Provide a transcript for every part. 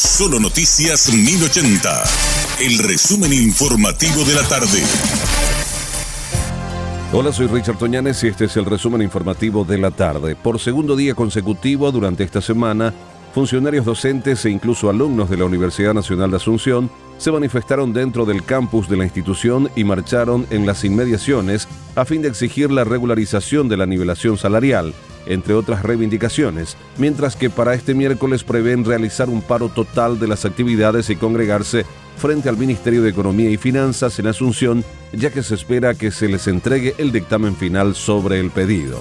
Solo Noticias 1080. El resumen informativo de la tarde. Hola, soy Richard Toñanes y este es el resumen informativo de la tarde. Por segundo día consecutivo durante esta semana, funcionarios docentes e incluso alumnos de la Universidad Nacional de Asunción se manifestaron dentro del campus de la institución y marcharon en las inmediaciones a fin de exigir la regularización de la nivelación salarial entre otras reivindicaciones, mientras que para este miércoles prevén realizar un paro total de las actividades y congregarse frente al Ministerio de Economía y Finanzas en Asunción, ya que se espera que se les entregue el dictamen final sobre el pedido.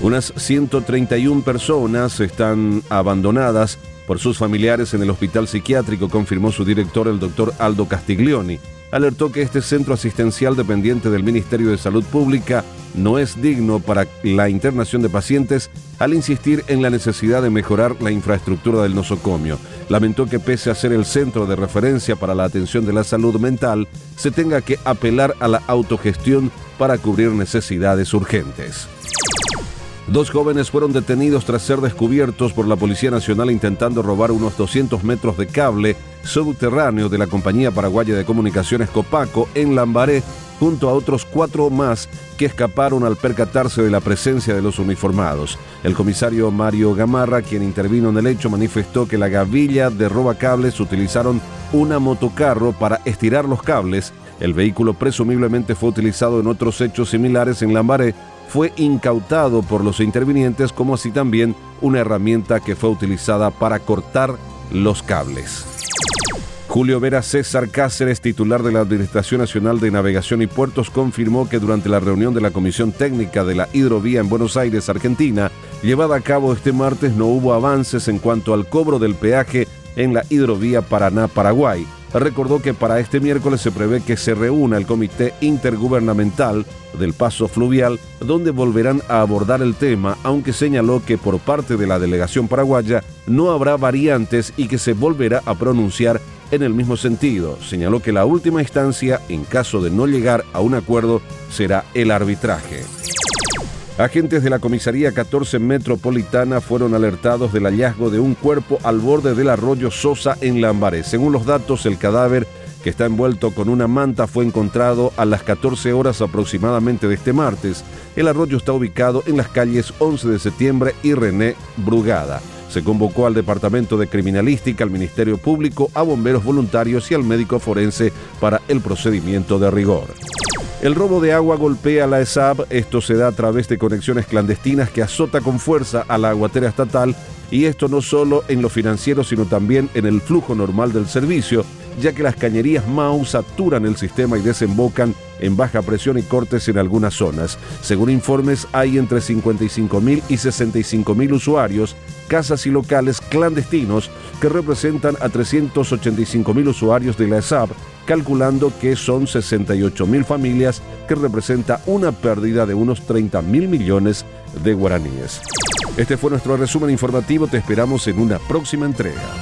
Unas 131 personas están abandonadas por sus familiares en el hospital psiquiátrico, confirmó su director, el doctor Aldo Castiglioni alertó que este centro asistencial dependiente del Ministerio de Salud Pública no es digno para la internación de pacientes al insistir en la necesidad de mejorar la infraestructura del nosocomio. Lamentó que pese a ser el centro de referencia para la atención de la salud mental, se tenga que apelar a la autogestión para cubrir necesidades urgentes. Dos jóvenes fueron detenidos tras ser descubiertos por la Policía Nacional intentando robar unos 200 metros de cable subterráneo de la Compañía Paraguaya de Comunicaciones Copaco en Lambaré, junto a otros cuatro más que escaparon al percatarse de la presencia de los uniformados. El comisario Mario Gamarra, quien intervino en el hecho, manifestó que la gavilla de robacables utilizaron una motocarro para estirar los cables. El vehículo presumiblemente fue utilizado en otros hechos similares en Lambaré, fue incautado por los intervinientes como así también una herramienta que fue utilizada para cortar los cables. Julio Vera César Cáceres, titular de la Administración Nacional de Navegación y Puertos, confirmó que durante la reunión de la Comisión Técnica de la Hidrovía en Buenos Aires, Argentina, llevada a cabo este martes, no hubo avances en cuanto al cobro del peaje en la hidrovía Paraná-Paraguay. Recordó que para este miércoles se prevé que se reúna el Comité Intergubernamental del Paso Fluvial, donde volverán a abordar el tema, aunque señaló que por parte de la delegación paraguaya no habrá variantes y que se volverá a pronunciar en el mismo sentido. Señaló que la última instancia, en caso de no llegar a un acuerdo, será el arbitraje. Agentes de la Comisaría 14 Metropolitana fueron alertados del hallazgo de un cuerpo al borde del arroyo Sosa en Lambaré. Según los datos, el cadáver que está envuelto con una manta fue encontrado a las 14 horas aproximadamente de este martes. El arroyo está ubicado en las calles 11 de septiembre y René Brugada. Se convocó al Departamento de Criminalística, al Ministerio Público, a bomberos voluntarios y al médico forense para el procedimiento de rigor. El robo de agua golpea a la ESAB, esto se da a través de conexiones clandestinas que azota con fuerza a la aguatera estatal. Y esto no solo en lo financiero sino también en el flujo normal del servicio, ya que las cañerías MAU saturan el sistema y desembocan en baja presión y cortes en algunas zonas. Según informes, hay entre 55.000 y 65.000 usuarios, casas y locales clandestinos que representan a 385.000 usuarios de la ESAP, calculando que son 68.000 familias, que representa una pérdida de unos 30.000 millones de guaraníes. Este fue nuestro resumen informativo, te esperamos en una próxima entrega.